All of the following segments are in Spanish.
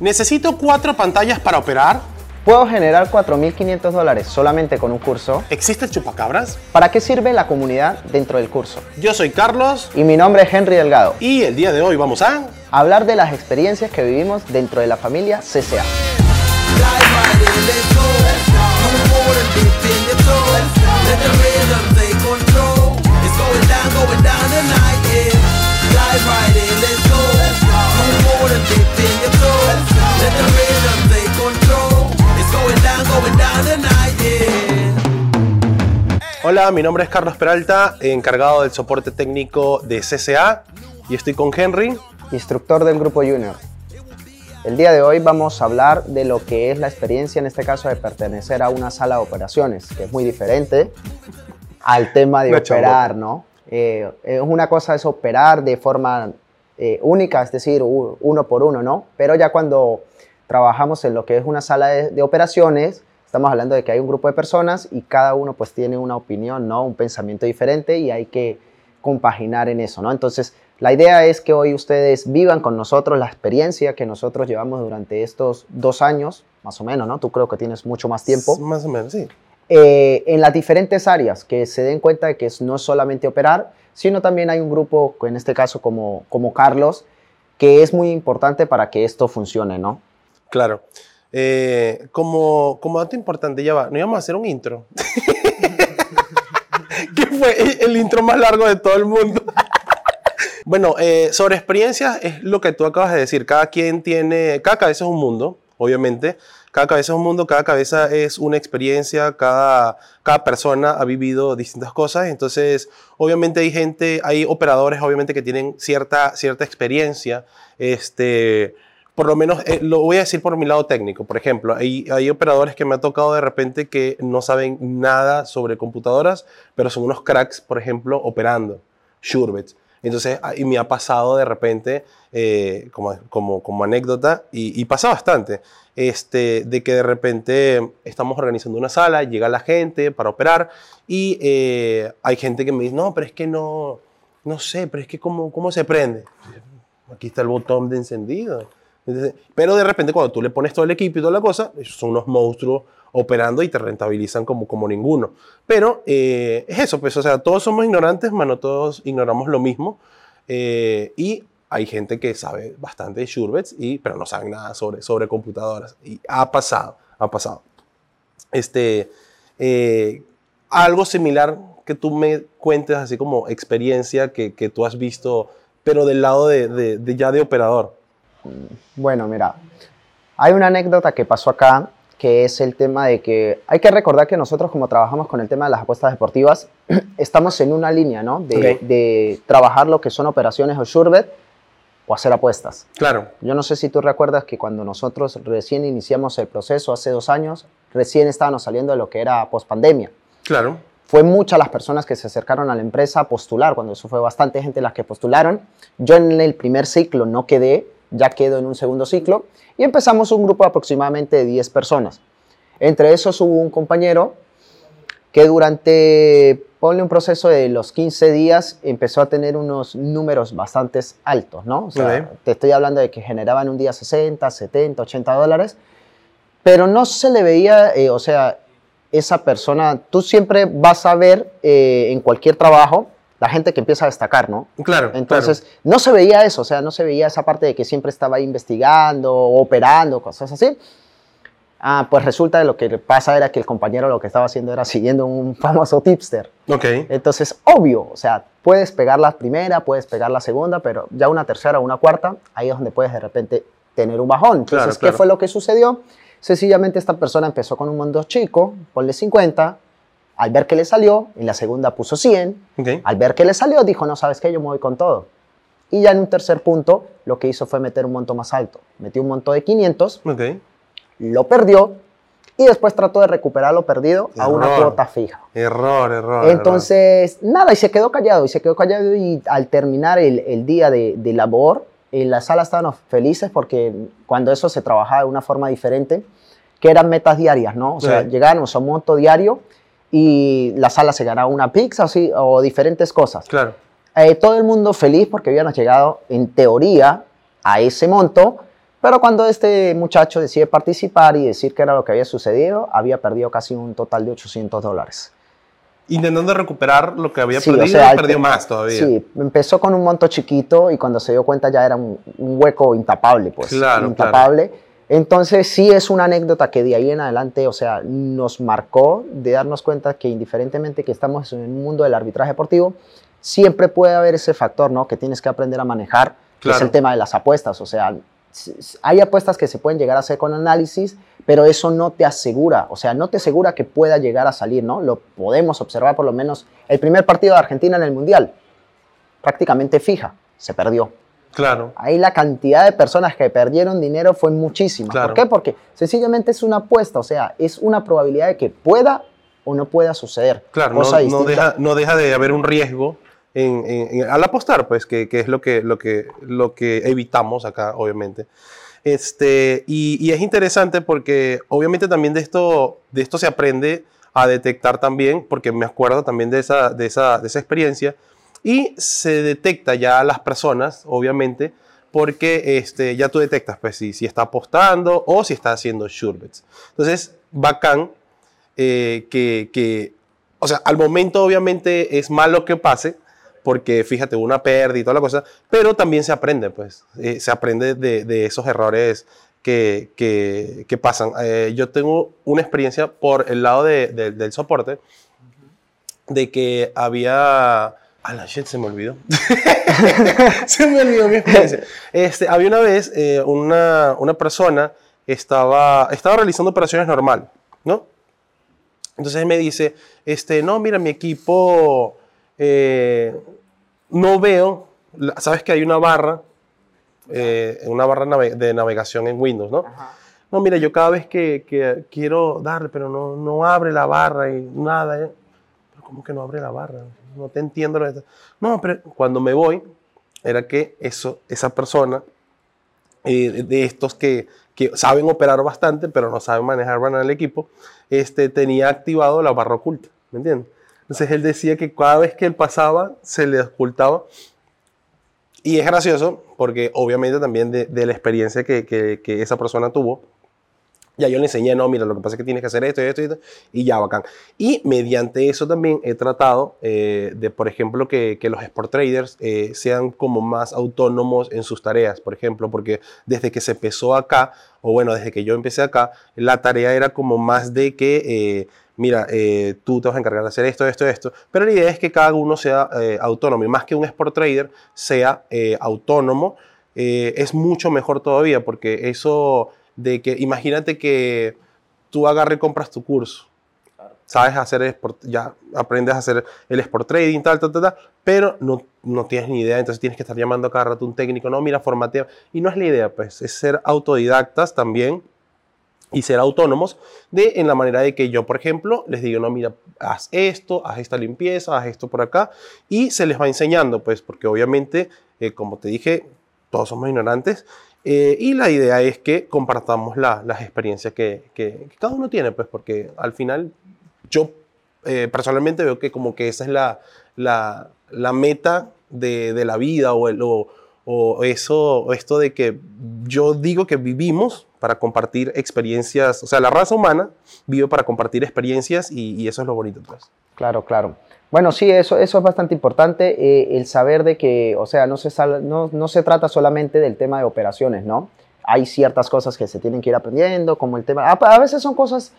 Necesito cuatro pantallas para operar. ¿Puedo generar 4.500 dólares solamente con un curso? ¿Existe el chupacabras? ¿Para qué sirve la comunidad dentro del curso? Yo soy Carlos Y mi nombre es Henry Delgado. y el día de hoy vamos a... Hablar de las experiencias que vivimos dentro de la familia CCA. Let the rhythm take control. It's going down, going down tonight, yeah. Hola, mi nombre es Carlos Peralta, encargado del soporte técnico de CCA y estoy con Henry. instructor del grupo Junior. El día de hoy vamos a hablar de lo que es la experiencia, en este caso, de pertenecer a una sala de operaciones, que es muy diferente al tema de operar, ¿no? Eh, una cosa es operar de forma eh, única, es decir, uno por uno, ¿no? Pero ya cuando trabajamos en lo que es una sala de, de operaciones, estamos hablando de que hay un grupo de personas y cada uno pues tiene una opinión, ¿no? Un pensamiento diferente y hay que compaginar en eso, ¿no? Entonces, la idea es que hoy ustedes vivan con nosotros la experiencia que nosotros llevamos durante estos dos años, más o menos, ¿no? Tú creo que tienes mucho más tiempo Más o menos, sí. eh, en las diferentes áreas, que se den cuenta de que no es solamente operar, sino también hay un grupo, en este caso como, como Carlos, que es muy importante para que esto funcione, ¿no? Claro. Eh, como, como dato importante, ya va, no íbamos a hacer un intro. que fue el, intro más largo de todo el mundo. bueno, eh, sobre experiencias es lo que tú acabas de decir. Cada quien tiene, cada cabeza es un mundo, obviamente. Cada cabeza es un mundo, cada cabeza es una experiencia, cada, cada persona ha vivido distintas cosas. Entonces, obviamente hay gente, hay operadores, obviamente, que tienen cierta, cierta experiencia. Este, por lo menos, eh, lo voy a decir por mi lado técnico. Por ejemplo, hay, hay operadores que me ha tocado de repente que no saben nada sobre computadoras, pero son unos cracks, por ejemplo, operando. Shurbets. Entonces, ah, y me ha pasado de repente, eh, como, como, como anécdota, y, y pasa bastante, este, de que de repente estamos organizando una sala, llega la gente para operar, y eh, hay gente que me dice, no, pero es que no, no sé, pero es que cómo, cómo se prende. Aquí está el botón de encendido. Pero de repente cuando tú le pones todo el equipo y toda la cosa, son unos monstruos operando y te rentabilizan como, como ninguno. Pero eh, es eso, pues, o sea, todos somos ignorantes, mano, todos ignoramos lo mismo. eh, y hay gente que sabe bastante de Shurbets, y, pero no saben nada sobre, sobre computadoras. Y ha pasado, ha pasado. Este, eh, algo similar que tú me cuentes, así como experiencia que, que tú has visto, pero del lado de, de- de ya de operador. Bueno, mira, hay una anécdota que pasó acá, que es el tema de que hay que recordar que nosotros como trabajamos con el tema de las apuestas deportivas, estamos en una línea, ¿no? De, trabajar lo que son operaciones o Shurbet o hacer apuestas. Claro, Yo no sé si tú recuerdas que cuando nosotros recién iniciamos el proceso hace dos años, recién estábamos saliendo de lo que era pospandemia. claro. Fue muchas las personas que se acercaron a la empresa a postular, cuando eso fue bastante gente las que postularon. Yo en el primer ciclo no quedé, ya quedo en un segundo ciclo, y empezamos un grupo de aproximadamente de 10 personas. Entre esos hubo un compañero que durante, ponle un proceso de los 15 días, empezó a tener unos números bastante altos, ¿no? O sea, te estoy hablando de que generaban un día 60, 70, 80 dólares, pero no se le veía, eh, o sea, esa persona, tú siempre vas a ver eh, en cualquier trabajo la gente que empieza a destacar, ¿no? Claro. Entonces, no se veía eso, o sea, no se veía esa parte de que siempre estaba investigando, operando, cosas así. Ah, pues resulta que lo que pasa era que el compañero lo que estaba haciendo era siguiendo un famoso tipster. Ok. Entonces, obvio, o sea, puedes pegar la primera, puedes pegar la segunda, pero ya una tercera o una cuarta, ahí es donde puedes de repente tener un bajón. Entonces, Claro, ¿qué claro. fue lo que sucedió? Sencillamente esta persona empezó con un mundo chico, ponle 50, al ver que le salió, en la segunda puso 100, Ok. al ver que le salió, dijo, no, ¿sabes qué? Yo me voy con todo. Y ya en un tercer punto, lo que hizo fue meter un monto más alto. Metió un monto de 500, Ok. lo perdió y después trató de recuperar lo perdido a una cuota fija. Error, error. Entonces, nada, y se quedó callado, y se quedó callado y al terminar el, el día de, de labor, en la sala estaban felices porque cuando eso se trabajaba de una forma diferente, que eran metas diarias, ¿no? O sea, Sí. llegábamos a un monto diario y la sala se ganaba una pizza así, o diferentes cosas. Claro. Eh, todo el mundo feliz porque habíamos llegado, en teoría, a ese monto, Pero cuando este muchacho decide participar y decir qué era lo que había sucedido, había perdido casi un total de 800 dólares. Intentando recuperar lo que había Sí, o perdido, sea, perdió el- más todavía. Sí, empezó con un monto chiquito y cuando se dio cuenta ya era un, un hueco intapable, pues. Claro, intapable. Entonces sí es una anécdota que de ahí en adelante, o sea, nos marcó de darnos cuenta que indiferentemente que estamos en un mundo del arbitraje deportivo, siempre puede haber ese factor, ¿no? Que tienes que aprender a manejar, que es el tema de las apuestas. O sea, hay apuestas que se pueden llegar a hacer con análisis, pero eso no te asegura, o sea, no te asegura que pueda llegar a salir, ¿no? Lo podemos observar por lo menos el primer partido de Argentina en el Mundial, prácticamente fija, se perdió. Claro. Ahí la cantidad de personas que perdieron dinero fue muchísima. Claro. ¿Por qué? Porque sencillamente es una apuesta, o sea, es una probabilidad de que pueda o no pueda suceder. Claro, no, Cosa no deja, no deja de haber un riesgo en, en- en- al apostar, pues, que, que es lo que, lo, que, lo que evitamos acá, obviamente. Este, y, y es interesante porque obviamente también de esto, de esto se aprende a detectar también, porque me acuerdo también de esa, de esa, de esa experiencia, y se detecta ya a las personas, obviamente, porque este, ya tú detectas pues, si, si está apostando o si está haciendo sure bets. Entonces, bacán eh, que, que, o sea, al momento obviamente es malo que pase, porque fíjate, una pérdida y toda la cosa, pero también se aprende, pues, eh, se aprende de, de esos errores que, que, que pasan. Eh, yo tengo una experiencia por el lado de- de- del soporte, de que había... A la shit, se me olvidó. se me olvidó mi experiencia. Este, había una vez eh, una, una persona estaba, estaba realizando operaciones normal, ¿no? Entonces me dice, este, no, mira, mi equipo, eh, no veo, sabes que hay una barra, eh, una barra nave- de navegación en Windows, ¿no? No, mira, yo cada vez que, que quiero darle, pero no, no abre la barra y nada. Pero ¿cómo que no abre la barra? No te entiendo. lo que está-". No, pero cuando me voy, era que eso, esa persona eh, de estos que, que saben operar bastante, pero no saben manejar bien el equipo, este, tenía activado la barra oculta, ¿me entiendes? Entonces él decía que cada vez que él pasaba, se le ocultaba. Y es gracioso, porque obviamente también de, de la experiencia que, que- que esa persona tuvo, ya yo le enseñé, no, mira, lo que pasa es que tienes que hacer esto y esto y esto, y ya, bacán. Y mediante eso también he tratado eh, de, por ejemplo, que, que los sport traders eh, sean como más autónomos en sus tareas, por ejemplo, porque desde que se empezó acá, o bueno, desde que yo empecé acá, la tarea era como más de que, eh, mira, eh, tú te vas a encargar de hacer esto, esto, esto, pero la idea es que cada uno sea eh, autónomo, y más que un sport trader sea eh, autónomo, eh, es mucho mejor todavía, porque eso de que, imagínate que tú agarras y compras tu curso, sabes hacer el sport, ya aprendes a hacer el sport trading, tal, tal, tal, tal, pero no, no tienes ni idea, entonces tienes que estar llamando cada rato a un técnico, no, mira, formatea, y no es la idea, pues, es ser autodidactas también y ser autónomos de en la manera de que yo, por ejemplo, les digo, no, mira, haz esto, haz esta limpieza, haz esto por acá, y se les va enseñando, pues, porque obviamente, eh, como te dije, todos somos ignorantes, eh, y la idea es que compartamos la- las experiencias que, cada uno tiene, pues, porque al final yo eh, personalmente veo que como que esa es la, la, la meta de, de la vida o, el- o, o eso, o esto de que yo digo que vivimos para compartir experiencias, o sea, la raza humana vive para compartir experiencias y, y eso es lo bonito, pues. Claro, claro. Bueno, sí, eso, eso es bastante importante, eh, el saber de que, o sea, no se, sal- no, no se trata solamente del tema de operaciones, ¿no? Hay ciertas cosas que se tienen que ir aprendiendo, como el tema, a, a veces son cosas,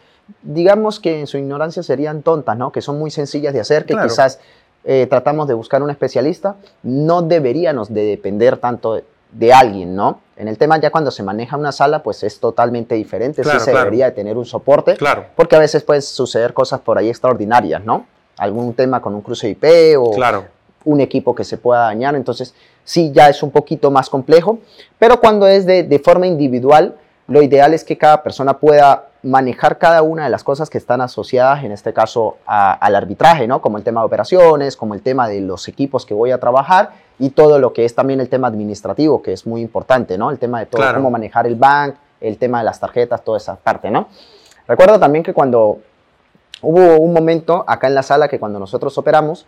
digamos que en su ignorancia serían tontas, ¿no? Que son muy sencillas de hacer, que Claro. quizás eh, tratamos de buscar un especialista, no deberíamos de depender tanto de, de alguien, ¿no? En el tema ya cuando se maneja una sala, pues es totalmente diferente, Claro, sí se claro. debería de tener un soporte, Claro, porque a veces pueden suceder cosas por ahí extraordinarias, ¿no? Algún tema con un cruce IP o claro, un equipo que se pueda dañar, entonces sí ya es un poquito más complejo, pero cuando es de, de forma individual, lo ideal es que cada persona pueda manejar cada una de las cosas que están asociadas, en este caso, a- al arbitraje, ¿no? Como el tema de operaciones, como el tema de los equipos que voy a trabajar y todo lo que es también el tema administrativo, que es muy importante, ¿no? El tema de todo, Claro. cómo manejar el bank, el tema de las tarjetas, toda esa parte, ¿no? Recuerdo también que cuando hubo un momento acá en la sala que cuando nosotros operamos,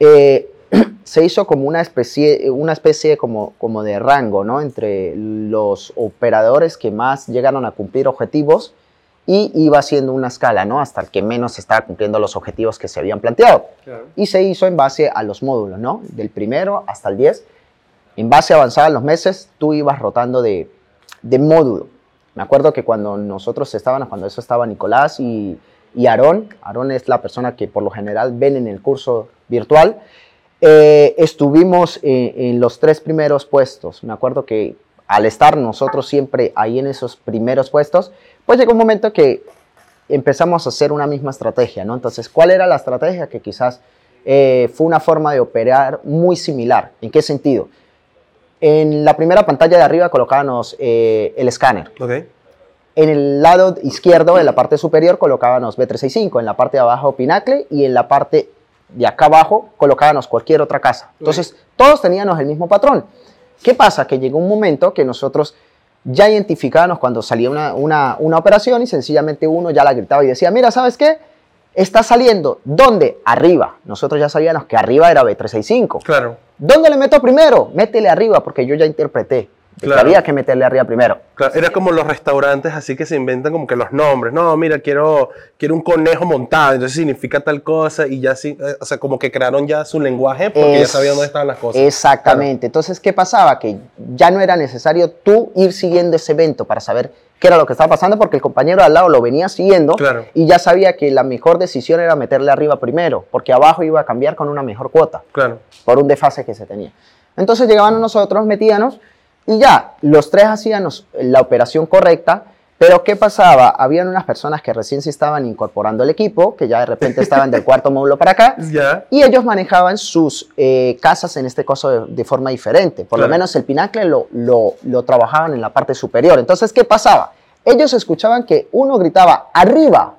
eh, se hizo como una especie, una especie como, como de rango, ¿no? Entre los operadores que más llegaron a cumplir objetivos y iba haciendo una escala, ¿no? Hasta el que menos estaba cumpliendo los objetivos que se habían planteado. Y se hizo en base a los módulos, ¿no? Del primero hasta el 10. En base avanzada en los meses, tú ibas rotando de, de módulo. Me acuerdo que cuando nosotros estábamos, cuando eso estaba Nicolás y, y Aarón, Aarón es la persona que por lo general ven en el curso virtual, eh, estuvimos en, en los tres primeros puestos. Me acuerdo que al estar nosotros siempre ahí en esos primeros puestos, pues llegó un momento que empezamos a hacer una misma estrategia, ¿no? Entonces, ¿cuál era la estrategia? Que quizás eh, fue una forma de operar muy similar. ¿En qué sentido? En la primera pantalla de arriba colocábamos eh, el escáner. Ok. En el lado izquierdo, en la parte superior, colocábamos B365. En la parte de abajo, Pinacle. Y en la parte de acá abajo, colocábamos cualquier otra casa. Entonces, todos teníamos el mismo patrón. ¿Qué pasa? Que llegó un momento que nosotros ya identificábamos cuando salía una, una, una operación y sencillamente uno ya la gritaba y decía, mira, ¿sabes qué? Está saliendo. ¿Dónde? Arriba. Nosotros ya sabíamos que arriba era B365. Claro. ¿Dónde le meto primero? Métele arriba, porque yo ya interpreté Claro. había que meterle arriba primero. Claro, Era como los restaurantes así que se inventan como que los nombres. No, mira, quiero, quiero un conejo montado, entonces significa tal cosa y ya sí, eh, o sea, como que crearon ya su lenguaje porque ya Es- sabían dónde estaban las cosas. Exactamente. Entonces, ¿qué pasaba? Que ya no era necesario tú ir siguiendo ese evento para saber qué era lo que estaba pasando, porque el compañero de al lado lo venía siguiendo Claro. y ya sabía que la mejor decisión era meterle arriba primero, porque abajo iba a cambiar con una mejor cuota, Claro. por un desfase que se tenía. Entonces llegaban nosotros, metíanos y ya, los tres hacíamos la operación correcta. Pero ¿qué pasaba? Habían unas personas que recién se estaban incorporando al equipo, que ya de repente estaban del cuarto módulo para acá, y ellos manejaban sus eh, casas en este caso de, de forma diferente. Por Claro. lo menos el pinacle lo, lo, lo trabajaban en la parte superior. Entonces, ¿qué pasaba? Ellos escuchaban que uno gritaba arriba.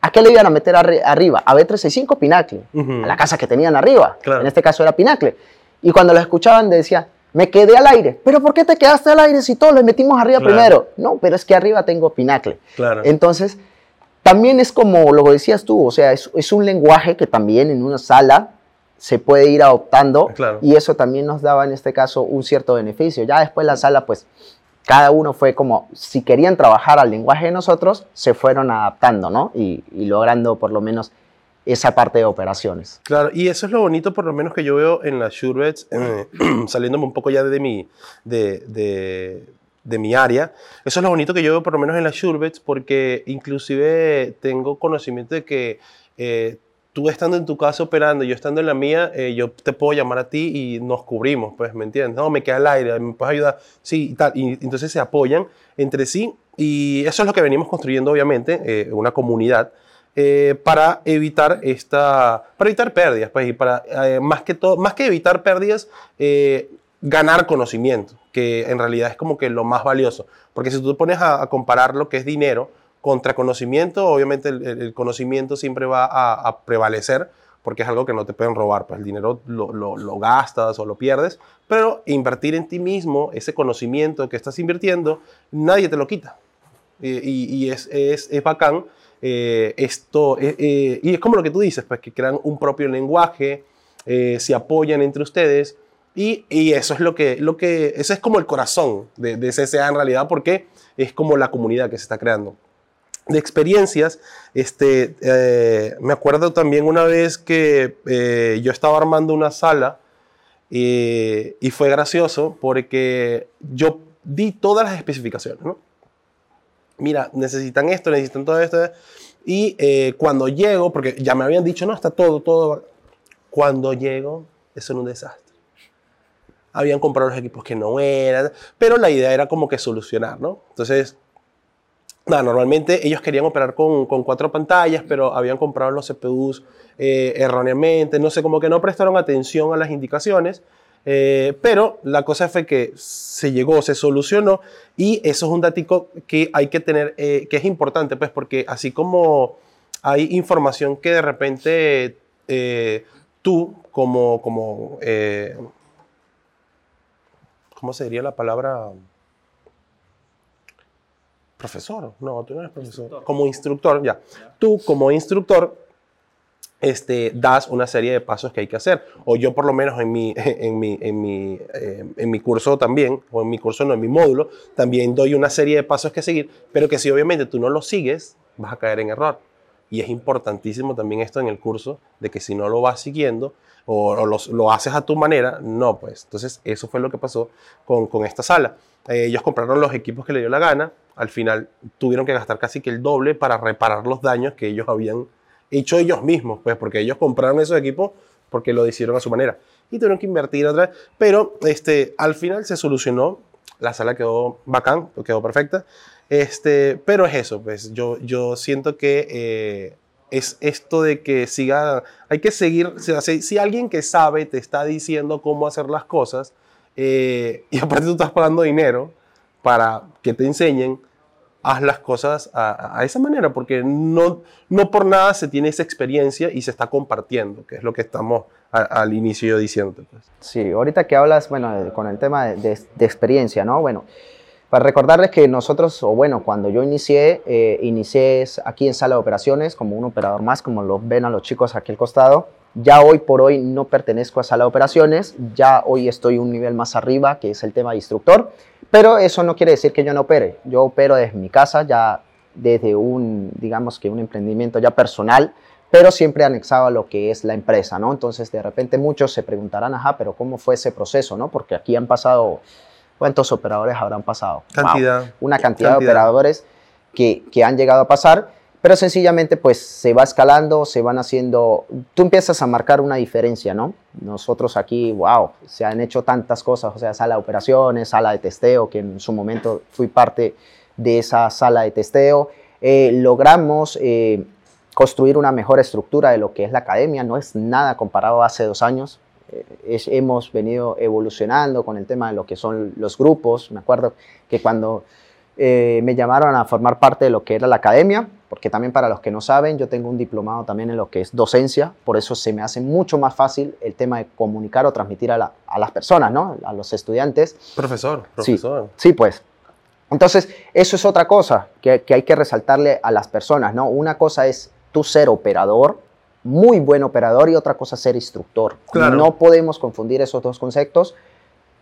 ¿A qué le iban a meter arri- arriba? A B365 Pinacle, Ujú. a la casa que tenían arriba. Claro. En este caso era Pinacle. Y cuando lo escuchaban decían, me quedé al aire. ¿Pero por qué te quedaste al aire si todos le metimos arriba Claro. primero? No, pero es que arriba tengo Pinacle. Claro. Entonces, también es como lo decías tú, o sea, es, es un lenguaje que también en una sala se puede ir adoptando Claro. y eso también nos daba en este caso un cierto beneficio. Ya después la sala, pues, cada uno fue como, si querían trabajar al lenguaje de nosotros, se fueron adaptando, ¿no? Y, y logrando por lo menos esa parte de operaciones. Claro, y eso es lo bonito, por lo menos que yo veo en las Surebets, eh, saliéndome un poco ya de mi, de, de, de mi área. Eso es lo bonito que yo veo, por lo menos en las Surebets, porque inclusive tengo conocimiento de que eh, tú estando en tu casa operando, yo estando en la mía, eh, yo te puedo llamar a ti y nos cubrimos, pues, ¿me entiendes? No, me queda al aire, me puedes ayudar, sí, y tal. Y entonces se apoyan entre sí y eso es lo que venimos construyendo, obviamente, eh, una comunidad eh, para evitar esta, para evitar pérdidas, pues, y para eh, más que todo, más que evitar pérdidas, eh, ganar conocimiento, que en realidad es como que lo más valioso, porque si tú te pones a, comparar lo que es dinero contra conocimiento, obviamente el, conocimiento siempre va a, prevalecer, porque es algo que no te pueden robar, pues el dinero lo, lo- gastas o lo pierdes, pero invertir en ti mismo, ese conocimiento que estás invirtiendo, nadie te lo quita. Y, y es, es, es bacán eh, esto, eh, eh, y es como lo que tú dices, pues que crean un propio lenguaje, eh, se apoyan entre ustedes, y, y eso es lo que, lo que, ese es como el corazón de, de CCA en realidad, porque es como la comunidad que se está creando. De experiencias, este, eh, me acuerdo también una vez que yo estaba armando una sala y fue gracioso porque yo di todas las especificaciones, ¿no? Mira, necesitan esto, necesitan todo esto. Y eh, cuando llego, porque ya me habían dicho, no, está todo, todo. Cuando llego, eso era un desastre. Habían comprado los equipos que no eran, pero la idea era como que solucionar, ¿no? Entonces, nada, normalmente ellos querían operar con, con cuatro pantallas, pero habían comprado los CPUs eh, erróneamente, no sé, como que no prestaron atención a las indicaciones. Eh, pero la cosa fue que se llegó, se solucionó y eso es un datico que hay que tener, eh, que es importante, pues porque así como hay información que de repente eh, tú como, como ¿cómo sería la palabra? Profesor, no, tú no eres profesor, como instructor, ya. Tú como instructor este, das una serie de pasos que hay que hacer. O yo por lo menos en mi, en mi, en mi, eh, en mi curso también, o en mi curso no, en mi módulo, también doy una serie de pasos que seguir, pero que si obviamente tú no los sigues, vas a caer en error. Y es importantísimo también esto en el curso, de que si no lo vas siguiendo o, o los- lo haces a tu manera, no, pues. Entonces, eso fue lo que pasó con, con esta sala. Eh, ellos compraron los equipos que le dio la gana, al final tuvieron que gastar casi que el doble para reparar los daños que ellos habían hecho ellos mismos, pues, porque ellos compraron esos equipos porque lo hicieron a su manera. Y tuvieron que invertir otra vez. Pero este, al final se solucionó, la sala quedó bacán, quedó perfecta. Este, pero es eso, pues yo, yo siento que eh, es esto de que siga, hay que seguir, si alguien que sabe te está diciendo cómo hacer las cosas, eh, y aparte tú estás pagando dinero para que te enseñen, haz las cosas a, esa manera, porque no, no por nada se tiene esa experiencia y se está compartiendo, que es lo que estamos al inicio diciendo. Pues. Sí, ahorita que hablas, bueno, con el tema de, de- experiencia, ¿no? Bueno, para recordarles que nosotros, o bueno, cuando yo inicié, eh, inicié aquí en sala de operaciones como un operador más, como lo ven a los chicos aquí al costado. Ya hoy por hoy no pertenezco a sala de operaciones, ya hoy estoy un nivel más arriba, que es el tema de instructor, pero eso no quiere decir que yo no opere. Yo opero desde mi casa, ya desde un, digamos que un emprendimiento ya personal, pero siempre anexado a lo que es la empresa, ¿no? Entonces, de repente muchos se preguntarán, ajá, pero ¿cómo fue ese proceso, no? Porque aquí han pasado, ¿cuántos operadores habrán pasado? Wow, Cantidad. una cantidad, de Cantidad. operadores que, que han llegado a pasar, pero sencillamente pues se va escalando, se van haciendo, tú empiezas a marcar una diferencia, ¿no? Nosotros aquí, wow, se han hecho tantas cosas, o sea, sala de operaciones, sala de testeo, que en su momento fui parte de esa sala de testeo, Eh, logramos eh, construir una mejor estructura de lo que es la academia, no es nada comparado a hace dos años, eh, es- hemos venido evolucionando con el tema de lo que son los grupos. Me acuerdo que cuando eh, me llamaron a formar parte de lo que era la academia, porque también para los que no saben, yo tengo un diplomado también en lo que es docencia, por eso se me hace mucho más fácil el tema de comunicar o transmitir a, la- a las personas, ¿no? a los estudiantes. Profesor, Sí, profesor. sí, pues. Entonces, eso es otra cosa que, que hay que resaltarle a las personas, ¿no? Una cosa es tú ser operador, muy buen operador, y otra cosa ser instructor. Claro. No podemos confundir esos dos conceptos.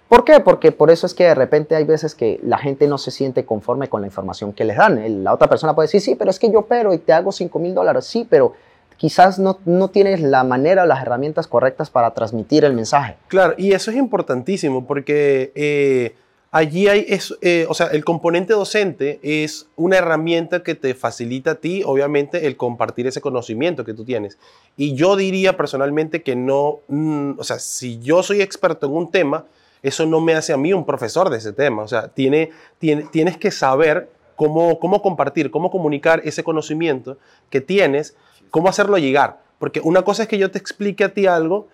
¿Por qué? Porque por eso es que de repente hay veces que la gente no se siente conforme con la información que les dan. La otra persona puede decir, sí, pero es que yo opero y te hago 5 mil dólares. Sí, pero quizás no, no tienes la manera o las herramientas correctas para transmitir el mensaje. Claro, y eso es importantísimo porque eh, allí hay, es, eh, o sea, el componente docente es una herramienta que te facilita a ti, obviamente, el compartir ese conocimiento que tú tienes. Y yo diría personalmente que no, mm, o sea, si yo soy experto en un tema, eso no me hace a mí un profesor de ese tema. O sea, tiene, tiene- tienes que saber cómo, cómo compartir, cómo comunicar ese conocimiento que tienes, cómo hacerlo llegar. Porque una cosa es que yo te explique a ti algo,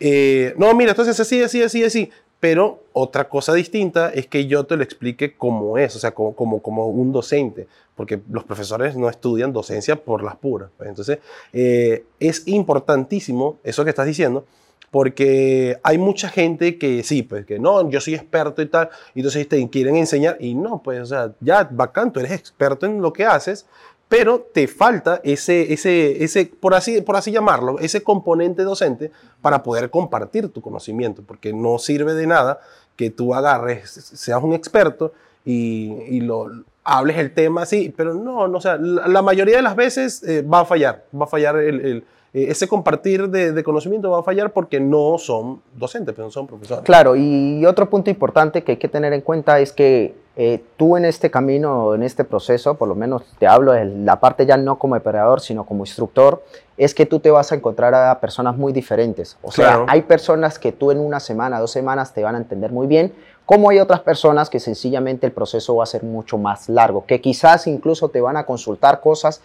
eh, no, mira, entonces así, así, así, así. Pero otra cosa distinta es que yo te lo explique como es, o sea, como, como, un docente, porque los profesores no estudian docencia por las puras. pues. Entonces, eh, es importantísimo eso que estás diciendo, porque hay mucha gente que sí, pues que no, yo soy experto y tal, y entonces te quieren enseñar, y no, pues, o sea, ya, bacán, tú eres experto en lo que haces, pero te falta ese, ese, ese por, así, por así llamarlo, ese componente docente para poder compartir tu conocimiento, porque no sirve de nada que tú agarres, seas un experto y, y lo hables el tema así, pero no, no o sea, la, la mayoría de las veces eh, va a fallar, va a fallar el, el- eh, ese compartir de, de conocimiento va a fallar porque no son docentes, pero no son profesores. Claro, y otro punto importante que hay que tener en cuenta es que eh, tú en este camino, en este proceso, por lo menos te hablo de la parte ya no como operador, sino como instructor, es que tú te vas a encontrar a personas muy diferentes. O sea, hay personas que tú en una semana, dos semanas te van a entender muy bien, como hay otras personas que sencillamente el proceso va a ser mucho más largo, que quizás incluso te van a consultar cosas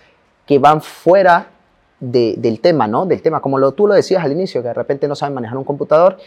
que van fuera de- del tema, ¿no? Del tema, como lo, tú lo decías al inicio, que de repente no saben manejar un computador.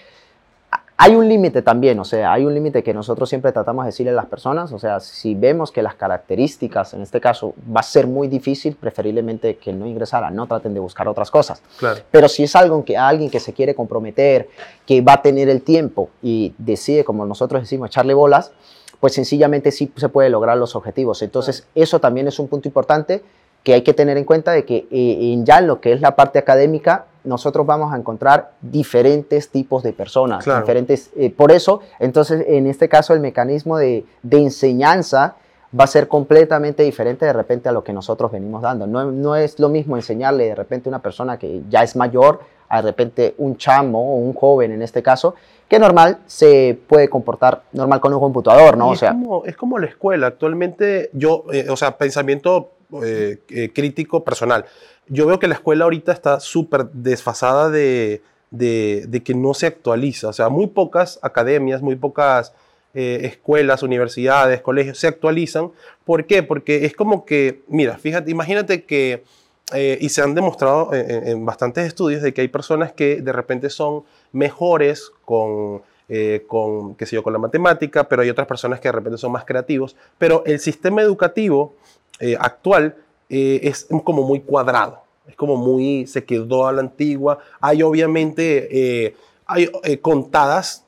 Hay un límite también, o sea, hay un límite que nosotros siempre tratamos de decirle a las personas, o sea, si vemos que las características, en este caso, va a ser muy difícil, preferiblemente que no ingresaran, no traten de buscar otras cosas. Claro. Pero si es algo que alguien que se quiere comprometer, que va a tener el tiempo y decide, como nosotros decimos, echarle bolas, pues sencillamente sí se puede lograr los objetivos. Entonces, eso también es un punto importante que hay que tener en cuenta de que eh, en ya en lo que es la parte académica, nosotros vamos a encontrar diferentes tipos de personas, Claro. diferentes, eh, por eso, entonces, en este caso, el mecanismo de, de enseñanza va a ser completamente diferente de repente a lo que nosotros venimos dando. No, no es lo mismo enseñarle de repente a una persona que ya es mayor, a de repente un chamo o un joven en este caso, que normal se puede comportar normal con un computador, ¿no? Es, como, es como la escuela. Actualmente, yo, eh, o sea, pensamiento eh, eh, crítico personal. Yo veo que la escuela ahorita está súper desfasada de, de- de que no se actualiza. O sea, muy pocas academias, muy pocas eh, escuelas, universidades, colegios se actualizan. ¿Por qué? Porque es como que, mira, fíjate, imagínate que, eh, y se han demostrado en, bastantes estudios de que hay personas que de repente son mejores con, con, qué sé yo, con la matemática, pero hay otras personas que de repente son más creativos. Pero el sistema educativo eh, actual eh, es como muy cuadrado, es como muy, se quedó a la antigua. Hay obviamente, eh, hay contadas,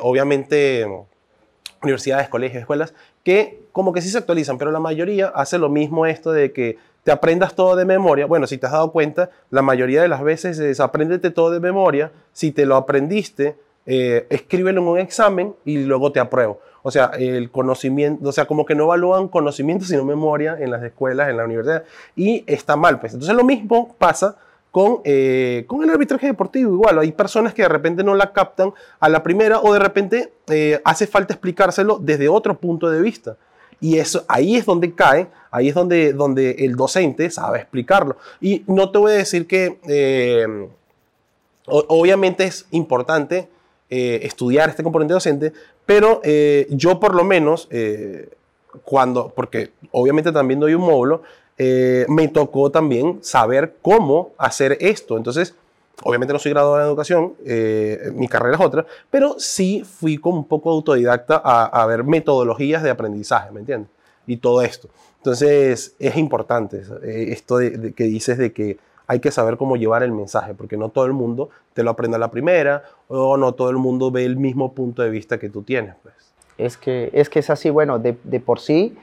obviamente, universidades, colegios, escuelas, que como que sí se actualizan, pero la mayoría hace lo mismo esto de que te aprendas todo de memoria. Bueno, si te has dado cuenta, la mayoría de las veces es apréndete todo de memoria. Si te lo aprendiste, escríbelo en un examen y luego te apruebo. O sea, el conocimiento, o sea, como que no evalúan conocimiento sino memoria en las escuelas, en la universidad, y está mal, pues. Entonces lo mismo pasa con, eh, con el arbitraje deportivo. Igual, hay personas que de repente no la captan a la primera o de repente eh, hace falta explicárselo desde otro punto de vista. Y eso, ahí es donde cae, ahí es donde, donde el docente sabe explicarlo. Y no te voy a decir que, eh, obviamente es importante eh, estudiar este componente docente, pero eh, yo por lo menos, eh, cuando, porque obviamente también doy un módulo, eh, me tocó también saber cómo hacer esto. Entonces, obviamente no soy graduado en educación, eh, mi carrera es otra, pero sí fui como un poco autodidacta a, a ver metodologías de aprendizaje, ¿me entiendes? Y todo esto. Entonces, es importante eh, esto de, de que dices de que hay que saber cómo llevar el mensaje, porque no todo el mundo te lo aprende a la primera, o no todo el mundo ve el mismo punto de vista que tú tienes. Pues. Es que, es que es así, bueno, de, por sí.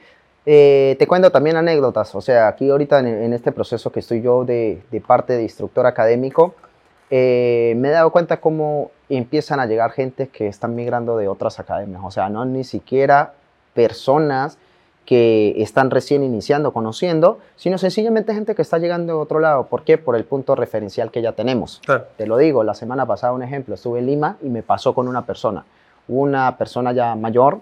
eh, te cuento también anécdotas, o sea, aquí ahorita en, este proceso que estoy yo de, de parte de instructor académico, eh, me he dado cuenta cómo empiezan a llegar gente que están migrando de otras academias, o sea, no ni siquiera personas que están recién iniciando, conociendo, sino sencillamente gente que está llegando de otro lado. ¿Por qué? Por el punto referencial que ya tenemos. Claro. Te lo digo, la semana pasada un ejemplo, estuve en Lima y me pasó con una persona, una persona ya mayor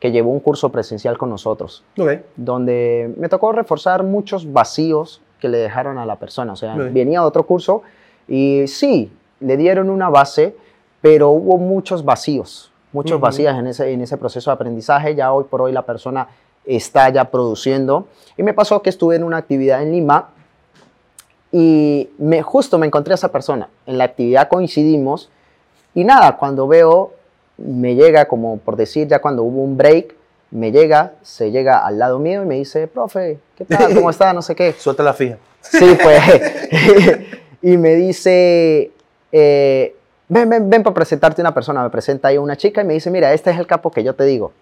que llevó un curso presencial con nosotros, Ok. donde me tocó reforzar muchos vacíos que le dejaron a la persona. O sea, Ok. venía a otro curso y sí, le dieron una base, pero hubo muchos vacíos, muchos Ujú. vacíos en ese, en ese proceso de aprendizaje. Ya hoy por hoy la persona está ya produciendo. Y me pasó que estuve en una actividad en Lima y me, justo me encontré a esa persona. En la actividad coincidimos y nada, cuando veo, me llega como por decir, ya cuando hubo un break, me llega, se llega al lado mío y me dice, profe, ¿qué tal? ¿Cómo está? No sé qué. Suelta la fija. Sí, pues. y me dice, eh, ven, ven, ven para presentarte una persona. Me presenta ahí una chica y me dice, mira, este es el capo que yo te digo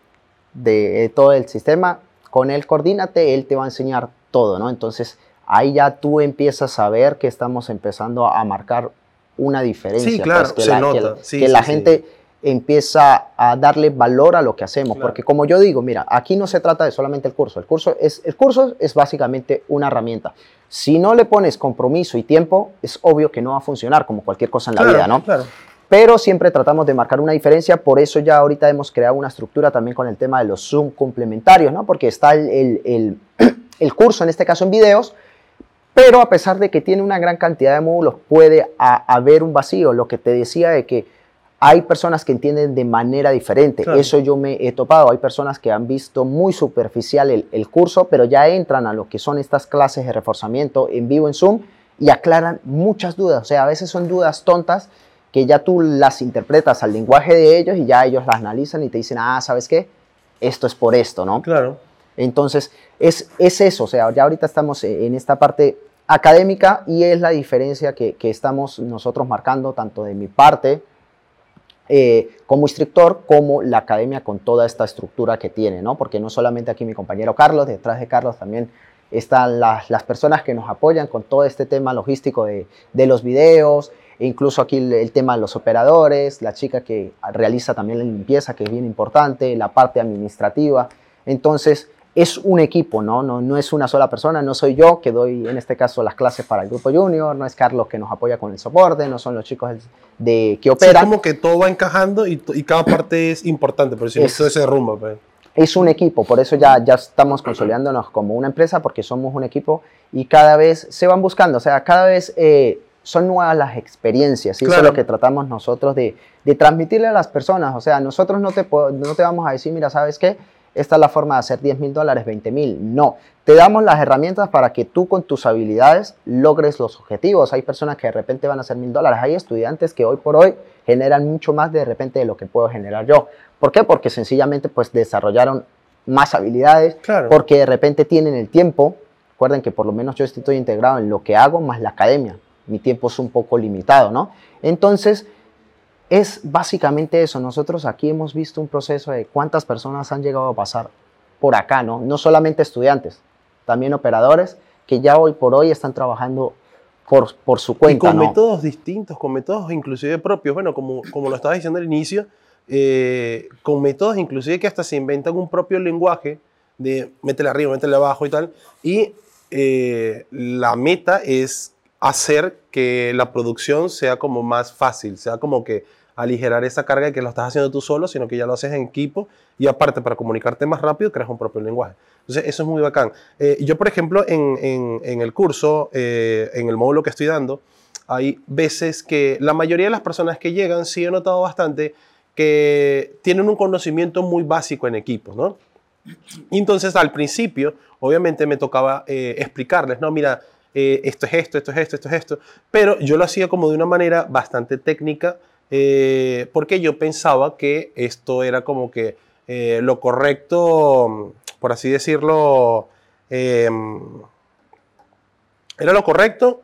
de, eh, todo el sistema. Con él coordínate, él te va a enseñar todo, ¿no? Entonces, ahí ya tú empiezas a ver que estamos empezando a marcar una diferencia. Sí, claro, pues, que se la, nota. que la- Sí, que sí, la sí. gente empieza a darle valor a lo que hacemos. Claro. Porque como yo digo, mira, aquí no se trata de solamente el curso. El curso es, el curso es básicamente una herramienta. Si no le pones compromiso y tiempo, es obvio que no va a funcionar como cualquier cosa en la Claro, vida, ¿no? Claro. Pero siempre tratamos de marcar una diferencia, por eso ya ahorita hemos creado una estructura también con el tema de los Zoom complementarios, ¿no? Porque está el, el- el- el curso, en este caso en videos, pero a pesar de que tiene una gran cantidad de módulos, puede a- haber un vacío. Lo que te decía de que hay personas que entienden de manera diferente. Claro. Eso yo me he topado. Hay personas que han visto muy superficial el, el curso, pero ya entran a lo que son estas clases de reforzamiento en vivo en Zoom y aclaran muchas dudas. O sea, a veces son dudas tontas que ya tú las interpretas al lenguaje de ellos y ya ellos las analizan y te dicen, ah, ¿sabes qué? Esto es por esto, ¿no? Claro. Entonces, es, es eso, o sea, ya ahorita estamos en esta parte académica y es la diferencia que, que estamos nosotros marcando, tanto de mi parte eh, como instructor, como la academia con toda esta estructura que tiene, ¿no? Porque no solamente aquí mi compañero Carlos, detrás de Carlos también están las, las personas que nos apoyan con todo este tema logístico de, de los videos, e incluso aquí el, el tema de los operadores, la chica que realiza también la limpieza, que es bien importante, la parte administrativa. Entonces, es un equipo, ¿no? ¿no? No es una sola persona, no soy yo que doy en este caso las clases para el grupo junior, no es Carlos que nos apoya con el soporte, no son los chicos de, que Sí, operan. como que todo va encajando y, cada parte es importante, pero si no, Es- todo se derrumba. pues. es un equipo, por eso ya, ya estamos consolidándonos como una empresa, porque somos un equipo y cada vez se van buscando, o sea, cada vez eh, son nuevas las experiencias y eso es lo que tratamos nosotros de, de transmitirle a las personas, o sea, nosotros no te, no te vamos a decir, mira, ¿sabes qué? Esta es la forma de hacer 10 mil dólares, 20 mil. No, te damos las herramientas para que tú con tus habilidades logres los objetivos. Hay personas que de repente van a hacer mil dólares. Hay estudiantes que hoy por hoy generan mucho más de repente de lo que puedo generar yo. ¿Por qué? Porque sencillamente pues desarrollaron más habilidades, Claro. porque de repente tienen el tiempo. Recuerden que por lo menos yo estoy integrado en lo que hago más la academia. Mi tiempo es un poco limitado, ¿no? Entonces, es básicamente eso. Nosotros aquí hemos visto un proceso de cuántas personas han llegado a pasar por acá, ¿no? No solamente estudiantes, también operadores que ya hoy por hoy están trabajando por, por su Y cuenta, con ¿no? métodos distintos, con métodos inclusive propios. Bueno, como, como lo estabas diciendo al inicio, eh, con métodos inclusive que hasta se inventan un propio lenguaje de métele arriba, métele abajo y tal. Y eh, la meta es hacer que la producción sea como más fácil, sea como que aligerar esa carga de que lo estás haciendo tú solo, sino que ya lo haces en equipo y aparte para comunicarte más rápido creas un propio lenguaje. Entonces eso es muy bacán. Eh, yo, por ejemplo, en, en- el curso, eh, en el módulo que estoy dando, hay veces que la mayoría de las personas que llegan, sí he notado bastante, que tienen un conocimiento muy básico en equipos, ¿no? Entonces al principio, obviamente me tocaba eh, explicarles, no, mira, eh, esto es esto, esto es esto, esto es esto, pero yo lo hacía como de una manera bastante técnica, eh, porque yo pensaba que esto era como que eh, lo correcto, por así decirlo, eh, era lo correcto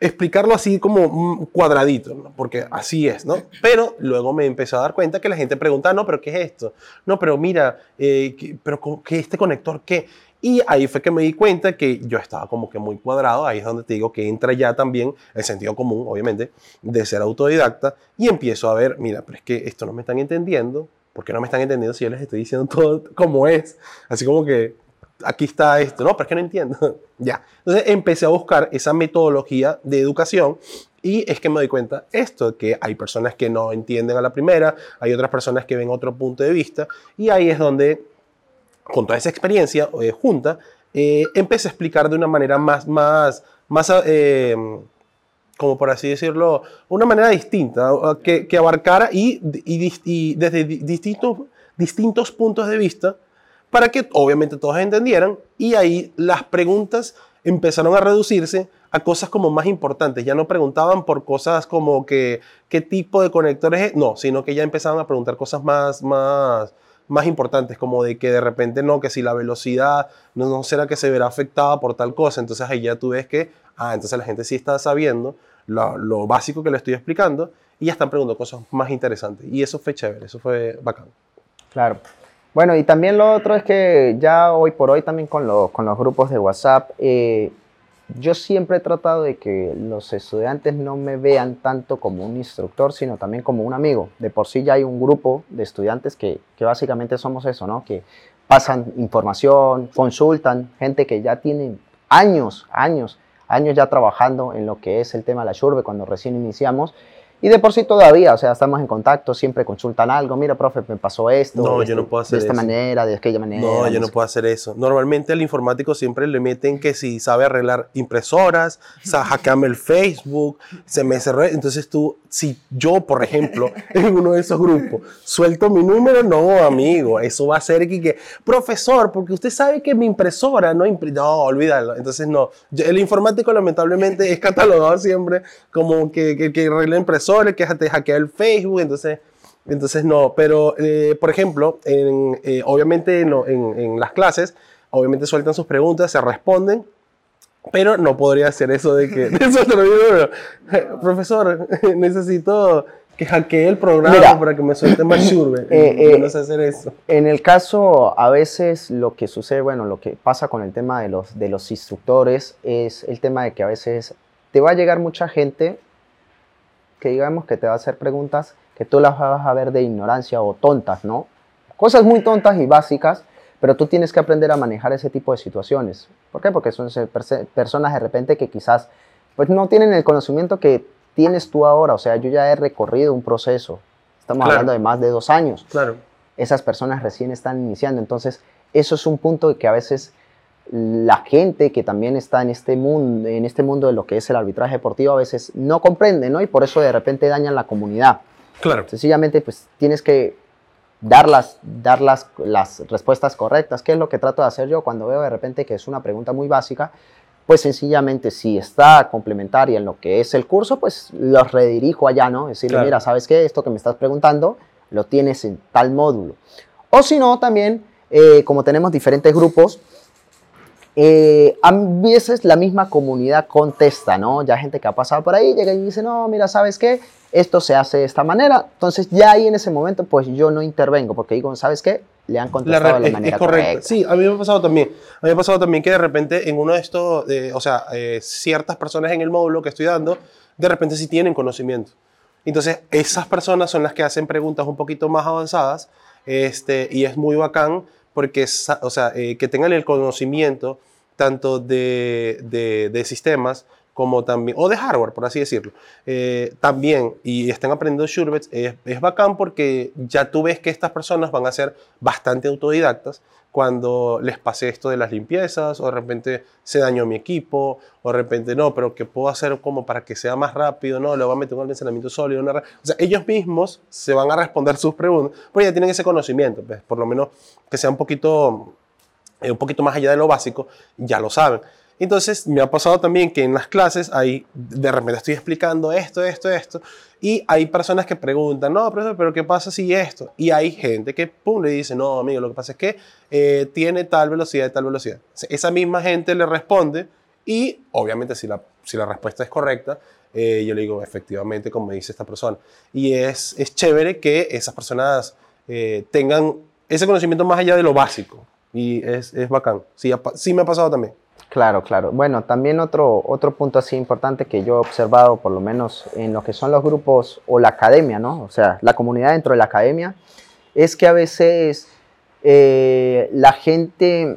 explicarlo así como cuadradito, porque así es, ¿no? Pero luego me empecé a dar cuenta que la gente pregunta, no, pero ¿qué es esto? No, pero mira, eh, ¿qué- pero ¿qué este conector qué? Y ahí fue que me di cuenta que yo estaba como que muy cuadrado, ahí es donde te digo que entra ya también el sentido común, obviamente, de ser autodidacta, y empiezo a ver, mira, pero es que esto no me están entendiendo, ¿por qué no me están entendiendo si yo les estoy diciendo todo como es? Así como que aquí está esto, no, pero es que no entiendo. ya. Entonces empecé a buscar esa metodología de educación y es que me doy cuenta esto, que hay personas que no entienden a la primera, hay otras personas que ven otro punto de vista y ahí es donde, con toda esa experiencia eh, junta, eh, empecé a explicar de una manera más, más, más, eh, como por así decirlo, una manera distinta, que, que abarcara y, y y desde di- distintos, distintos puntos de vista para que obviamente todos entendieran y ahí las preguntas empezaron a reducirse a cosas como más importantes. Ya no preguntaban por cosas como que qué tipo de conectores es, no, sino que ya empezaban a preguntar cosas más, más, más importantes, como de que de repente no, que si la velocidad no, será que se verá afectada por tal cosa. Entonces ahí ya tú ves que, ah, entonces la gente sí está sabiendo lo, lo básico que le estoy explicando y ya están preguntando cosas más interesantes. Y eso fue chévere, eso fue bacán. Claro. Bueno, y también lo otro es que ya hoy por hoy también con, lo- con los grupos de WhatsApp, eh, yo siempre he tratado de que los estudiantes no me vean tanto como un instructor, sino también como un amigo. De por sí ya hay un grupo de estudiantes que, que básicamente somos eso, ¿no? Que pasan información, consultan, gente que ya tiene años, años, años ya trabajando en lo que es el tema de la Shurbe cuando recién iniciamos. Y de por sí todavía, o sea, estamos en contacto, siempre consultan algo. Mira, profe, me pasó esto. No, yo no este- puedo hacer De esta eso. manera, de aquella manera. No, yo no puedo hacer eso. Normalmente al informático siempre le meten que si sabe arreglar impresoras, o sea, hackeame el Facebook, se me cerró. Entonces tú, si yo, por ejemplo, en uno de esos grupos, suelto mi número, no, amigo, eso va a ser que, que profesor, porque usted sabe que mi impresora no impri- No, olvídalo. Entonces no. El informático lamentablemente es catalogado siempre como que, que, que arregla que te hackea el Facebook, entonces... Entonces no, pero eh, por ejemplo, en, eh, obviamente en, en- en las clases, obviamente sueltan sus preguntas, se responden, pero no podría hacer eso de que, de eso pero, profesor, necesito que hackee el programa Mira. para que me suelte más churbe. Eh, eh, no sé hacer eso. En el caso, a veces lo que sucede, bueno, lo que pasa con el tema de los, de los instructores es el tema de que a veces te va a llegar mucha gente que digamos que te va a hacer preguntas que tú las vas a ver de ignorancia o tontas, ¿no? Cosas muy tontas y básicas, pero tú tienes que aprender a manejar ese tipo de situaciones. ¿Por qué? Porque son personas de repente que quizás pues no tienen el conocimiento que tienes tú ahora. O sea, yo ya he recorrido un proceso. Estamos Claro. hablando de más de dos años Claro. esas personas recién están iniciando. Entonces, eso es un punto que a veces la gente que también está en este mundo, en este mundo de lo que es el arbitraje deportivo, a veces no comprende, ¿no? Y por eso de repente dañan la comunidad. Claro. Sencillamente, pues tienes que dar las, dar las, las respuestas correctas. ¿Qué es lo que trato de hacer yo cuando veo de repente que es una pregunta muy básica? Pues sencillamente, si está complementaria en lo que es el curso, pues los redirijo allá, ¿no? Decirle, Claro. mira, ¿sabes qué? Esto que me estás preguntando lo tienes en tal módulo. O si no, también, eh, como tenemos diferentes grupos, eh, a veces la misma comunidad contesta, ¿no? Ya gente que ha pasado por ahí llega y dice, no, mira, ¿sabes qué? Esto se hace de esta manera. Entonces ya ahí en ese momento, pues yo no intervengo, porque digo, ¿sabes qué? Le han La contestado re- de la es, manera es correcto. correcta. Sí, a mí me ha pasado también. A mí me ha pasado también que de repente en uno de estos, eh, o sea, eh, ciertas personas en el módulo que estoy dando, de repente sí tienen conocimiento. Entonces, esas personas son las que hacen preguntas un poquito más avanzadas este, y es muy bacán porque, o sea, eh, que tengan el conocimiento tanto de- de sistemas como también, o de hardware, por así decirlo, eh, también, y están aprendiendo Surebets, es, es bacán porque ya tú ves que estas personas van a ser bastante autodidactas cuando les pase esto de las limpiezas, o de repente se dañó mi equipo, o de repente no, pero ¿qué puedo hacer como para que sea más rápido? No, le voy a meter un almacenamiento sólido. ellos mismos se van a responder sus preguntas, porque ya tienen ese conocimiento, pues, por lo menos que sea un poquito eh, un poquito más allá de lo básico, ya lo saben. Entonces, me ha pasado también que en las clases hay, de repente estoy explicando esto, esto, esto, y hay personas que preguntan, no, profesor, pero ¿qué pasa si esto? Y hay gente que, pum, le dice, no, amigo, lo que pasa es que eh, tiene tal velocidad tal velocidad. Esa misma gente le responde y, obviamente, si la, si la respuesta es correcta, eh, yo le digo, efectivamente, como dice esta persona. Y es, es chévere que esas personas eh, tengan ese conocimiento más allá de lo básico. Y es, es bacán. Sí, sí me ha pasado también. Claro, claro. Bueno, también otro, otro punto así importante que yo he observado, por lo menos en lo que son los grupos o la academia, ¿no? O sea, la comunidad dentro de la academia, es que a veces eh, la gente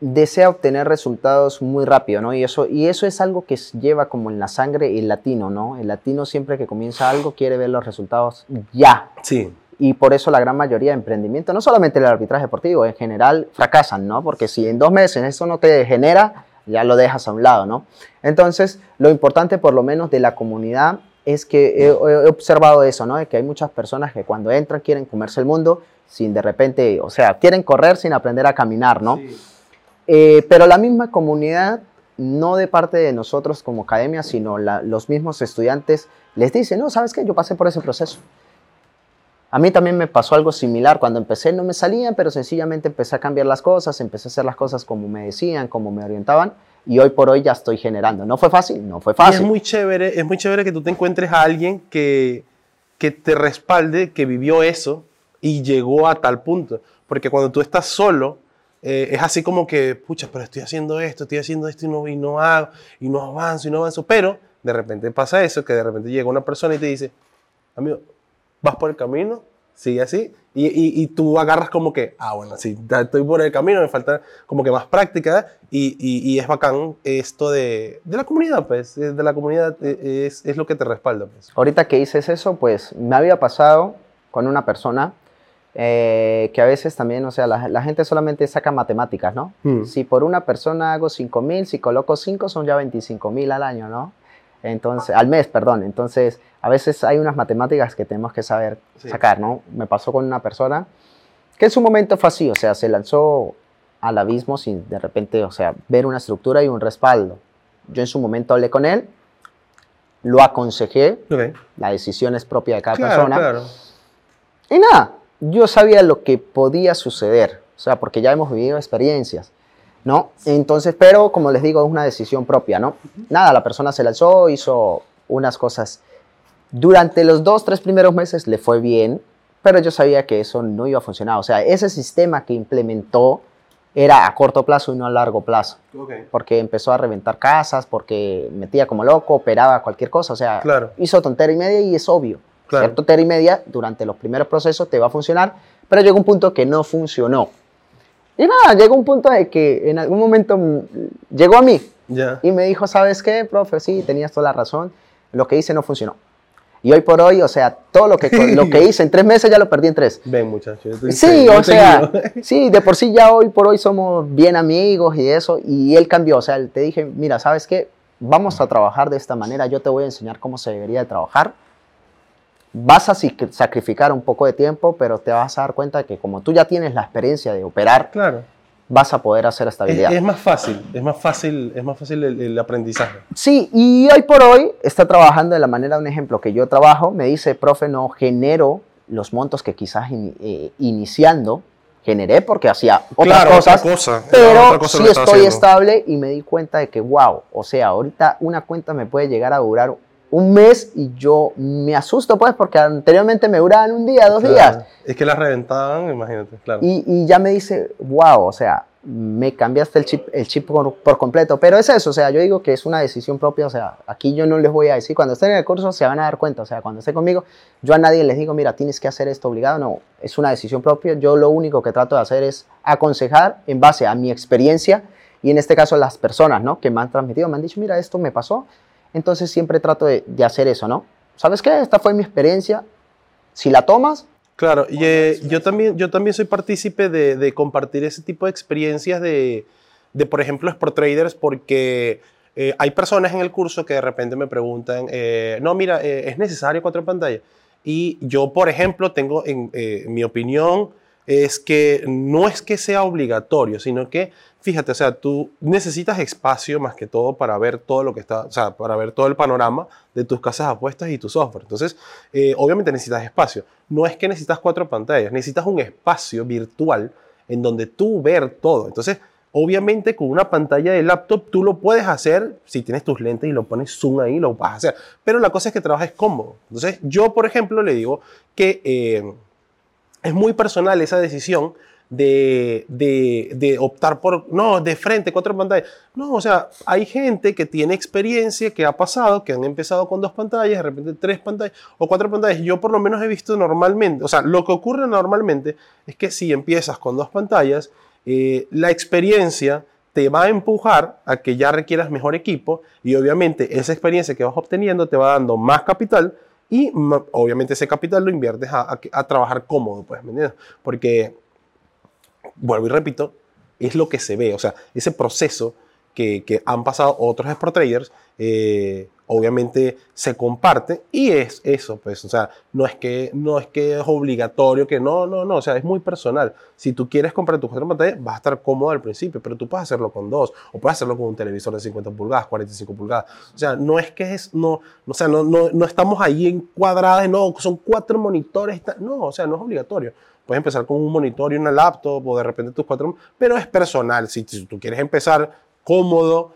desea obtener resultados muy rápido, ¿no? Y eso, y eso es algo que lleva como en la sangre el latino, ¿no? El latino siempre que comienza algo quiere ver los resultados ya. Sí. Y por eso la gran mayoría de emprendimientos, no solamente el arbitraje deportivo, en general fracasan, ¿no? Porque si en dos meses eso no te genera, ya lo dejas a un lado, ¿no? Entonces, lo importante por lo menos de la comunidad es que he, he observado eso, ¿no? De que hay muchas personas que cuando entran quieren comerse el mundo sin de repente, o sea, quieren correr sin aprender a caminar, ¿no? Eh, pero la misma comunidad, no de parte de nosotros como academia, sino la- los mismos estudiantes, les dicen, no, ¿sabes qué? Yo pasé por ese proceso. A mí también me pasó algo similar. Cuando empecé no me salían, pero sencillamente empecé a cambiar las cosas, empecé a hacer las cosas como me decían, como me orientaban, y hoy por hoy ya estoy generando. ¿No fue fácil? No fue Y es fácil. muy chévere, es muy chévere que tú te encuentres a alguien que, que te respalde, que vivió eso y llegó a tal punto. Porque cuando tú estás solo, eh, es así como que, pucha, pero estoy haciendo esto, estoy haciendo esto y no, y no hago, y no avanzo, y no avanzo. Pero de repente pasa eso, que de repente llega una persona y te dice, amigo, vas por el camino, sigue así, y, y, y tú agarras como que, ah, bueno, sí, estoy por el camino, me falta como que más práctica, y, y, es bacán esto de, de la comunidad, pues, de la comunidad eh, es, es lo que te respalda, pues. Ahorita que dices eso, pues me había pasado con una persona eh, que a veces también, o sea, la, la gente solamente saca matemáticas, ¿no? Hmm. Si por una persona hago 5 mil, si coloco 5 son ya 25 mil al año, ¿no? Entonces, al mes, perdón. Entonces, a veces hay unas matemáticas que tenemos que saber Sí. sacar, ¿no? Me pasó con una persona que en su momento fue así, o sea, se lanzó al abismo sin de repente, o sea, ver una estructura y un respaldo. Yo en su momento hablé con él, lo aconsejé, Ok. la decisión es propia de cada Claro, persona. claro. Y nada, yo sabía lo que podía suceder, o sea, porque ya hemos vivido experiencias, ¿no? Entonces, pero como les digo, es una decisión propia, ¿no? Nada, la persona se lanzó, hizo unas cosas Durante los dos, tres primeros meses le fue bien, pero yo sabía que eso no iba a funcionar. O sea, ese sistema que implementó era a corto plazo y no a largo plazo. Porque empezó a reventar casas, porque metía como loco, operaba cualquier cosa. O sea, Claro. hizo tontería y media y es obvio. Claro. Ser tontería y media durante los primeros procesos te va a funcionar, pero llegó un punto que no funcionó. Y nada, llegó un punto de que en algún momento llegó a mí y me dijo, ¿sabes qué, profe? Sí, tenías toda la razón. Lo que hice no funcionó. Y hoy por hoy, o sea, todo lo que, lo que hice en tres meses ya lo perdí en tres. Ven, muchachos. Sí, o sea, sí, de por sí ya hoy por hoy somos bien amigos y eso, y él cambió, o sea, te dije, mira, ¿sabes qué? Vamos a trabajar de esta manera, yo te voy a enseñar cómo se debería de trabajar. Vas a sacrificar un poco de tiempo, pero te vas a dar cuenta que como tú ya tienes la experiencia de operar, Claro. vas a poder hacer Es, estabilidad. es más fácil, es más fácil, es más fácil el, el aprendizaje. Sí, y hoy por hoy está trabajando de la manera, un ejemplo que yo trabajo, me dice, profe, no genero los montos que quizás eh, iniciando generé porque hacía otras Claro, cosas, otra cosa, pero otra cosa sí estoy haciendo. estable y me di cuenta de que, wow, o sea, ahorita una cuenta me puede llegar a durar un mes y yo me asusto pues porque anteriormente me duraban un día, dos días. Es que las reventaban, imagínate, claro. Y, y ya me dice, wow, o sea, me cambiaste el chip, el chip por, por completo. Pero es eso, o sea, yo digo que es una decisión propia, o sea, aquí yo no les voy a decir, cuando estén en el curso se van a dar cuenta, o sea, cuando estén conmigo, yo a nadie les digo, mira, tienes que hacer esto obligado, no, es una decisión propia. Yo lo único que trato de hacer es aconsejar en base a mi experiencia y en este caso las personas, ¿no? Que me han transmitido, me han dicho, mira, esto me pasó. Entonces siempre trato de, de hacer eso, ¿no? ¿Sabes qué? Esta fue mi experiencia. Si la tomas, Claro, y eh, yo, también, yo también soy partícipe de, de compartir ese tipo de experiencias de, de por ejemplo, Sport Traders, porque eh, hay personas en el curso que de repente me preguntan, eh, no, mira, eh, ¿es necesario cuatro pantallas? Y yo, por ejemplo, tengo, en eh, mi opinión, es que no es que sea obligatorio, sino que, fíjate, o sea, tú necesitas espacio más que todo para ver todo lo que está, o sea, para ver todo el panorama de tus casas apuestas y tu software. Entonces, eh, obviamente necesitas espacio. No es que necesitas cuatro pantallas, necesitas un espacio virtual en donde tú ver todo. Entonces, obviamente con una pantalla de laptop tú lo puedes hacer si tienes tus lentes y lo pones zoom ahí, lo vas a hacer. Pero la cosa es que trabajes cómodo. Entonces, yo, por ejemplo, le digo que eh, es muy personal esa decisión de, de, optar por, no, de frente, cuatro pantallas. No, o sea, hay gente que tiene experiencia, que ha pasado, que han empezado con dos pantallas, de repente tres pantallas o cuatro pantallas. Yo por lo menos he visto normalmente, o sea, lo que ocurre normalmente es que si empiezas con dos pantallas, eh, la experiencia te va a empujar a que ya requieras mejor equipo y obviamente esa experiencia que vas obteniendo te va dando más capital y obviamente ese capital lo inviertes a, trabajar cómodo, pues, ¿me? Porque, vuelvo y repito, es lo que se ve, o sea, ese proceso que, que han pasado otros Sport Traders, eh, obviamente se comparte y es eso, pues, o sea, no es, que, no es que es obligatorio, que no, no, no, o sea, es muy personal. Si tú quieres comprar tu cuatro pantallas, vas a estar cómodo al principio, pero tú puedes hacerlo con dos, o puedes hacerlo con un televisor de 50 pulgadas, 45 pulgadas. O sea, no es que es, no, o sea, no, no, no estamos ahí encuadrados, no, son cuatro monitores, no, o sea, no es obligatorio. Puedes empezar con un monitor y una laptop, o de repente tus cuatro, pero es personal. Si, si tú quieres empezar cómodo,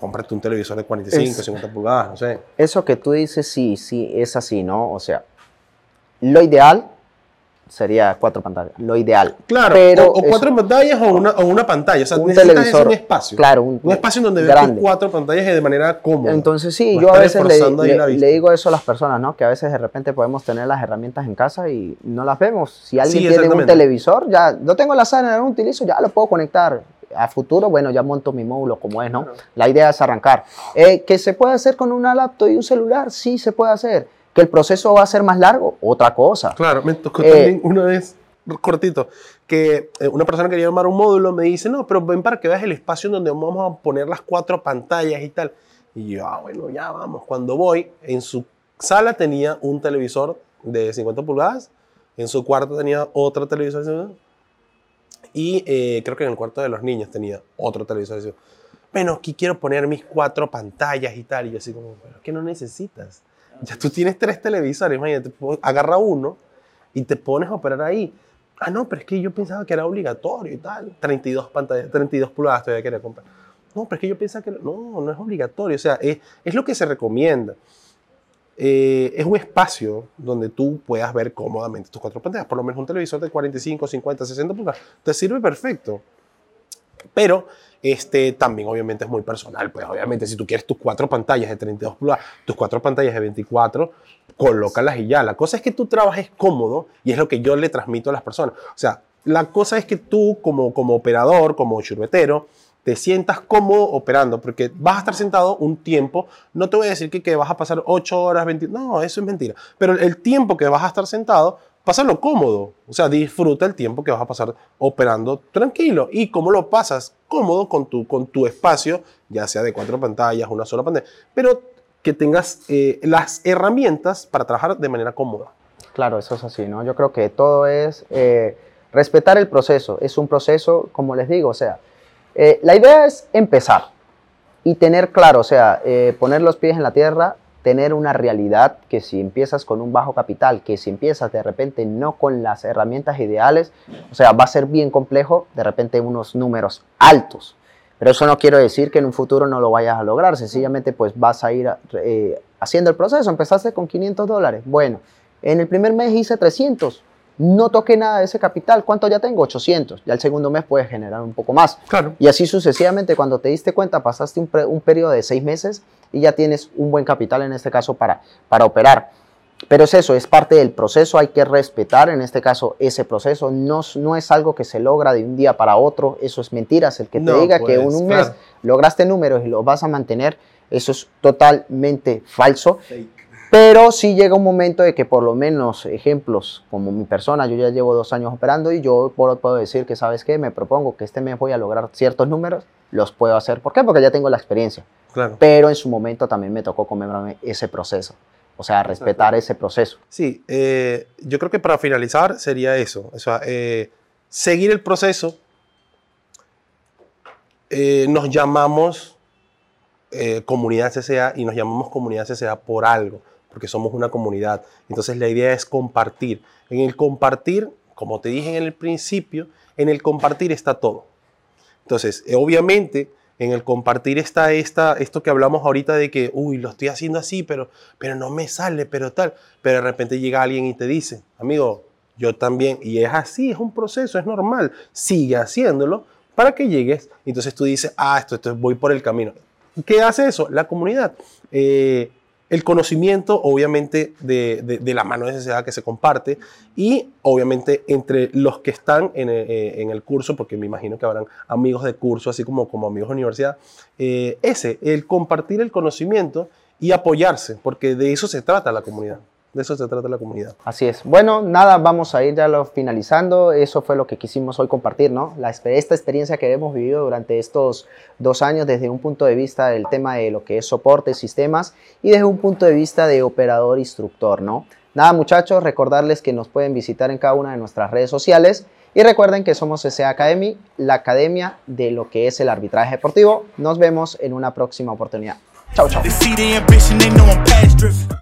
cómprate un televisor de 45, Es- 50 pulgadas, no sé. Eso que tú dices, sí, sí, es así, ¿no? O sea, lo ideal sería cuatro pantallas, lo ideal. Claro, Pero o, o eso- cuatro pantallas o una, o una pantalla. O sea, Un necesitas televisor, un espacio. claro, un- un espacio en donde tus cuatro pantallas de manera cómoda. Entonces sí, yo a veces le, le- le digo eso a las personas, ¿no? Que a veces de repente podemos tener las herramientas en casa y no las vemos. Si alguien Sí, tiene un televisor, ya no tengo la sala, no lo utilizo, ya lo puedo conectar. A futuro, bueno, ya monto mi módulo como es, ¿no? La idea es arrancar. Eh, ¿Que se puede hacer con una laptop y un celular? Sí, se puede hacer. ¿Que el proceso va a ser más largo? Otra cosa. Claro, me tocó Eh, también una vez, cortito, que eh, una persona quería armar un módulo, me dice, no, pero ven para que veas el espacio donde vamos a poner las cuatro pantallas y tal. Y yo, ah, bueno, ya vamos. Cuando voy, en su sala tenía un televisor de 50 pulgadas, en su cuarto tenía otro televisor de 50 pulgadas, y eh, creo que en el cuarto de los niños tenía otro televisor 50 Bueno, aquí quiero poner mis cuatro pantallas y tal. Y yo así como, pero es que no necesitas. Ya tú tienes tres televisores, imagínate, agarra uno y te pones a operar ahí. Ah, no, pero es que yo pensaba que era obligatorio y tal. 32 pantallas, 32 pulgadas todavía quería comprar. No, pero es que yo pensaba que no, no es obligatorio. O sea, es, es lo que se recomienda. Eh, es un espacio donde tú puedas ver cómodamente tus cuatro pantallas. Por lo menos un televisor de 45, 50, 60 pulgadas te sirve perfecto. Pero este, también obviamente es muy personal. Pues obviamente si tú quieres tus cuatro pantallas de 32 pulgadas, tus cuatro pantallas de 24, colócalas y ya. La cosa es que tú trabajes cómodo y es lo que yo le transmito a las personas. O sea, la cosa es que tú como, como operador, como churbetero, te sientas cómodo operando, porque vas a estar sentado un tiempo, no te voy a decir que, que vas a pasar 8 horas, 20, no, eso es mentira, pero el tiempo que vas a estar sentado, pásalo cómodo, o sea, disfruta el tiempo que vas a pasar operando tranquilo. ¿Y cómo lo pasas? Cómodo con tu, con tu espacio, ya sea de cuatro pantallas, una sola pantalla, pero que tengas eh, las herramientas para trabajar de manera cómoda. Claro, eso es así, ¿no? Yo creo que todo es eh, respetar el proceso. Es un proceso, como les digo, o sea, eh, la idea es empezar y tener claro, o sea, eh, poner los pies en la tierra, tener una realidad que si empiezas con un bajo capital, que si empiezas de repente no con las herramientas ideales, o sea, va a ser bien complejo, de repente unos números altos. Pero eso no quiere decir que en un futuro no lo vayas a lograr, sencillamente pues vas a ir eh, haciendo el proceso. Empezaste con 500 dólares, bueno, en el primer mes hice 300, no toqué nada de ese capital. ¿Cuánto ya tengo? 800. Ya el segundo mes puedes generar un poco más. Claro. Y así sucesivamente, cuando te diste cuenta, pasaste un, un periodo de seis meses y ya tienes un buen capital en este caso para, para operar. Pero es eso, es parte del proceso, hay que respetar en este caso ese proceso. No, es- no es algo que se logra de un día para otro, eso es mentiras. El que te No, diga que en pues, un mes claro. lograste números y los vas a mantener, eso es totalmente falso. Pero sí llega un momento de que por lo menos ejemplos como mi persona, yo ya llevo dos años operando y yo puedo, decir que, ¿sabes qué? Me propongo que este mes voy a lograr ciertos números, los puedo hacer. ¿Por qué? Porque ya tengo la experiencia. Claro. Pero en su momento también me tocó comerme ese proceso. O sea, respetar ese proceso. Sí, eh, yo creo que para finalizar sería eso. O sea, eh, seguir el proceso. Eh, nos llamamos eh, comunidad CCA y nos llamamos comunidad CCA por algo, porque somos una comunidad. Entonces la idea es compartir. En el compartir, como te dije en el principio, en el compartir está todo. Entonces, eh, obviamente, en el compartir está esta, esto que hablamos ahorita de que, uy, lo estoy haciendo así, pero, pero no me sale, pero tal. Pero de repente llega alguien y te dice, amigo, yo también, y es así, es un proceso, es normal, sigue haciéndolo para que llegues. Entonces tú dices, ah, esto, esto voy por el camino. ¿Qué hace eso? La comunidad. Eh, el conocimiento, obviamente, de, de- la mano de sociedad que se comparte y, obviamente, entre los que están en, eh, en el curso, porque me imagino que habrán amigos de curso, así como, como amigos de universidad, eh, ese, el compartir el conocimiento y apoyarse, porque de eso se trata la comunidad. De eso se trata la comunidad. Así es. Bueno, nada, vamos a ir ya lo finalizando. Eso fue lo que quisimos hoy compartir, ¿no? La, esta experiencia que hemos vivido durante estos dos años desde un punto de vista del tema de lo que es soporte, sistemas y desde un punto de vista de operador instructor, ¿no? Nada, muchachos, recordarles que nos pueden visitar en cada una de nuestras redes sociales y recuerden que somos SA Academy, la academia de lo que es el arbitraje deportivo. Nos vemos en una próxima oportunidad. Chau, chau.